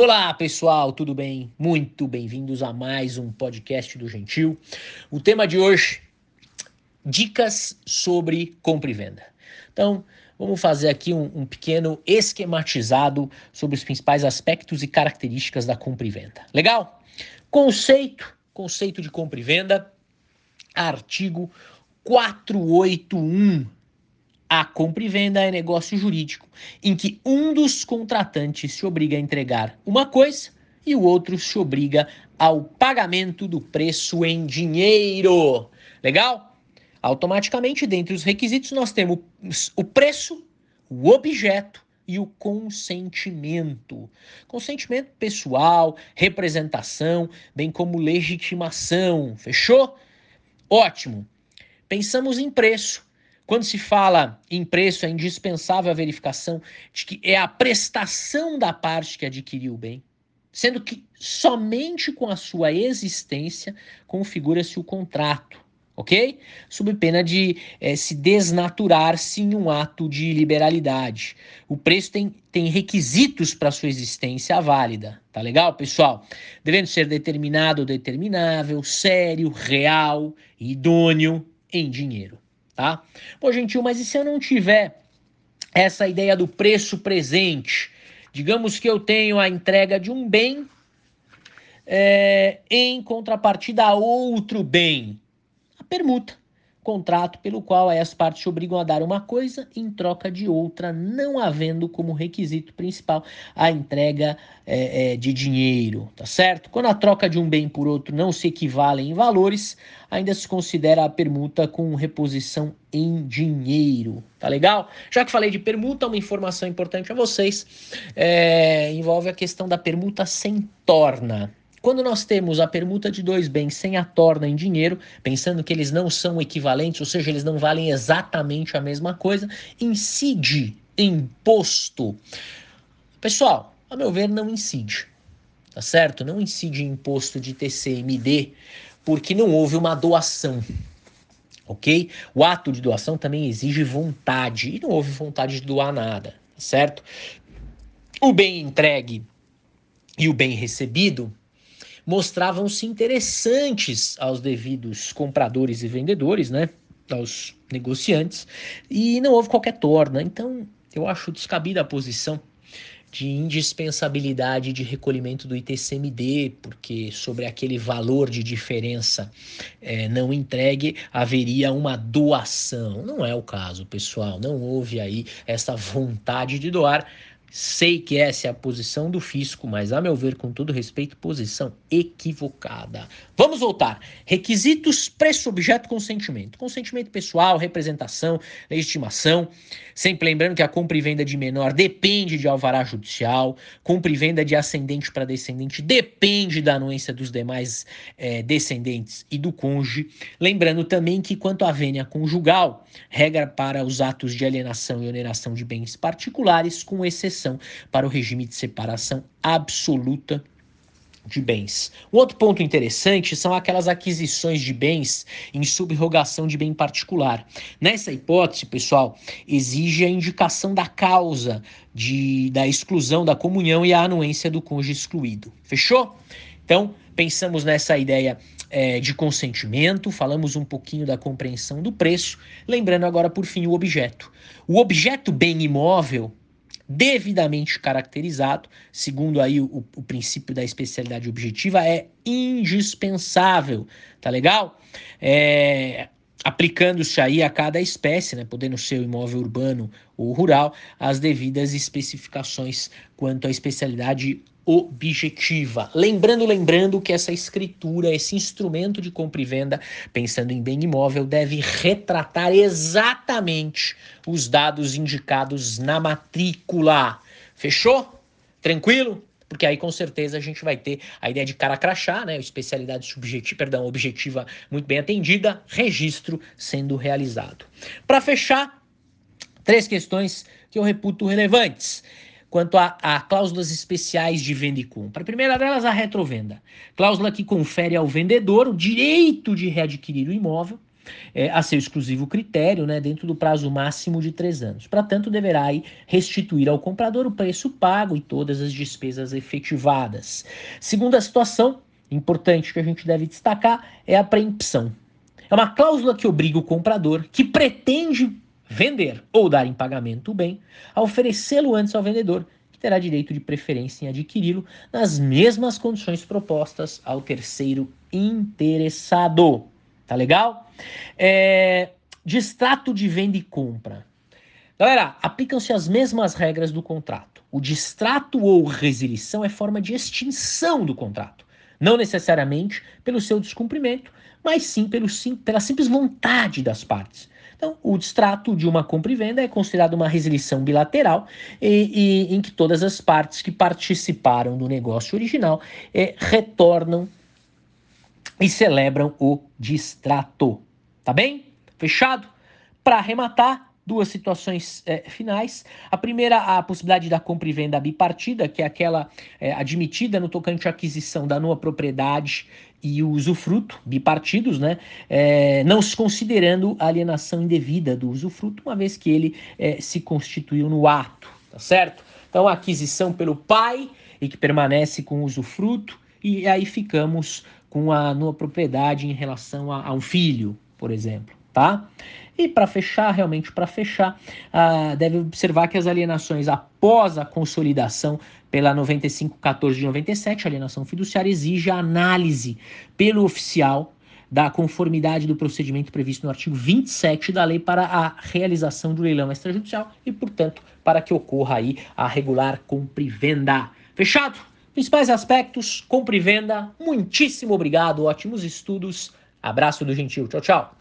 Olá, pessoal, tudo bem? Muito bem-vindos a mais um podcast do Gentil. O tema de hoje: dicas sobre compra e venda. Então, vamos fazer aqui um, um, pequeno esquematizado sobre os principais aspectos e características da compra e venda. Legal? Conceito, conceito de compra e venda, artigo 481 a compra e venda é negócio jurídico em que um dos contratantes se obriga a entregar uma coisa e o outro se obriga ao pagamento do preço em dinheiro. Legal? Automaticamente, dentre os requisitos, nós temos o preço, o objeto e o consentimento. Consentimento pessoal, representação, bem como legitimação. Fechou? Ótimo. Pensamos em preço. Quando se fala em preço, é indispensável a verificação de que é a prestação da parte que adquiriu o bem, sendo que somente com a sua existência configura-se o contrato, ok? Sob pena de é, se desnaturar-se em um ato de liberalidade. O preço tem, tem requisitos para sua existência válida, tá legal, pessoal? Devendo ser determinado ou determinável, sério, real, idôneo em dinheiro tá? Pô, gentil, mas e se eu não tiver essa ideia do preço presente? Digamos que eu tenho a entrega de um bem é, em contrapartida a outro bem. A permuta contrato pelo qual as partes se obrigam a dar uma coisa em troca de outra, não havendo como requisito principal a entrega é, é, de dinheiro, tá certo? Quando a troca de um bem por outro não se equivalem em valores, ainda se considera a permuta com reposição em dinheiro, tá legal? Já que falei de permuta, uma informação importante a vocês é, envolve a questão da permuta sem torna. Quando nós temos a permuta de dois bens sem a torna em dinheiro, pensando que eles não são equivalentes, ou seja, eles não valem exatamente a mesma coisa, incide imposto. Pessoal, a meu ver, não incide, tá certo? Não incide imposto de TCMD, porque não houve uma doação, ok? O ato de doação também exige vontade, e não houve vontade de doar nada, tá certo? O bem entregue e o bem recebido mostravam-se interessantes aos devidos compradores e vendedores, né? Aos negociantes, e não houve qualquer torna. Então, eu acho descabida a posição de indispensabilidade de recolhimento do ITCMD, porque sobre aquele valor de diferença é, não entregue haveria uma doação. Não é o caso, pessoal. Não houve aí essa vontade de doar. Sei que essa é a posição do fisco, mas a meu ver, com todo respeito, posição equivocada. Vamos voltar. Requisitos, preço, objeto, consentimento. Consentimento pessoal, representação, legitimação. Sempre lembrando que a compra e venda de menor depende de alvará judicial. Compra e venda de ascendente para descendente depende da anuência dos demais é, descendentes e do cônjuge. Lembrando também que quanto à vênia conjugal, regra para os atos de alienação e oneração de bens particulares, com exceção para o regime de separação absoluta de bens. Um outro ponto interessante são aquelas aquisições de bens em subrogação de bem particular. Nessa hipótese, pessoal, exige a indicação da causa de, da exclusão da comunhão e a anuência do cônjuge excluído. Fechou? Então, pensamos nessa ideia é, de consentimento, falamos um pouquinho da compreensão do preço, lembrando agora, por fim, o objeto. O objeto bem imóvel devidamente caracterizado, segundo aí o, o, princípio da especialidade objetiva, é indispensável, tá legal? É, aplicando-se aí a cada espécie, né, podendo ser o imóvel urbano ou rural, as devidas especificações quanto à especialidade objetiva. Lembrando, lembrando que essa escritura, esse instrumento de compra e venda, pensando em bem imóvel, deve retratar exatamente os dados indicados na matrícula. Fechou? Tranquilo? Porque aí com certeza a gente vai ter a ideia de cara crachá, né? Especialidade subjetiva, perdão, objetiva muito bem atendida, registro sendo realizado. Para fechar, três questões que eu reputo relevantes quanto a, a, cláusulas especiais de venda e compra. A primeira delas, a retrovenda. Cláusula que confere ao vendedor o direito de readquirir o imóvel é, a seu exclusivo critério, né, dentro do prazo máximo de três anos. Portanto, deverá aí, restituir ao comprador o preço pago e todas as despesas efetivadas. Segunda situação, importante que a gente deve destacar, é a preempção. É uma cláusula que obriga o comprador que pretende vender ou dar em pagamento o bem a oferecê-lo antes ao vendedor, que terá direito de preferência em adquiri-lo nas mesmas condições propostas ao terceiro interessado. Tá legal? É, distrato de venda e compra. Galera, aplicam-se as mesmas regras do contrato. O distrato ou resilição é forma de extinção do contrato. Não necessariamente pelo seu descumprimento, mas sim pelo, sim, pela simples vontade das partes. Então, o distrato de uma compra e venda é considerado uma resilição bilateral e, e em que todas as partes que participaram do negócio original é, retornam e celebram o distrato. Tá bem? Fechado? Para arrematar, duas situações é, finais. A primeira, a possibilidade da compra e venda bipartida, que é aquela é, admitida no tocante à aquisição da nova propriedade e o usufruto, bipartidos, né? É, não se considerando a alienação indevida do usufruto, uma vez que ele é, se constituiu no ato, tá certo? Então, a aquisição pelo pai e que permanece com o usufruto, e aí ficamos com a nova propriedade em relação a, a um filho, por exemplo, tá? E para fechar, realmente para fechar, uh, deve observar que as alienações após a consolidação pela 9514 de 97, a alienação fiduciária exige a análise pelo oficial da conformidade do procedimento previsto no artigo 27 da lei para a realização do leilão extrajudicial e, portanto, para que ocorra aí a regular compra e venda. Fechado? Principais aspectos, compra e venda. Muitíssimo obrigado, ótimos estudos. Abraço do Gentil. Tchau, tchau.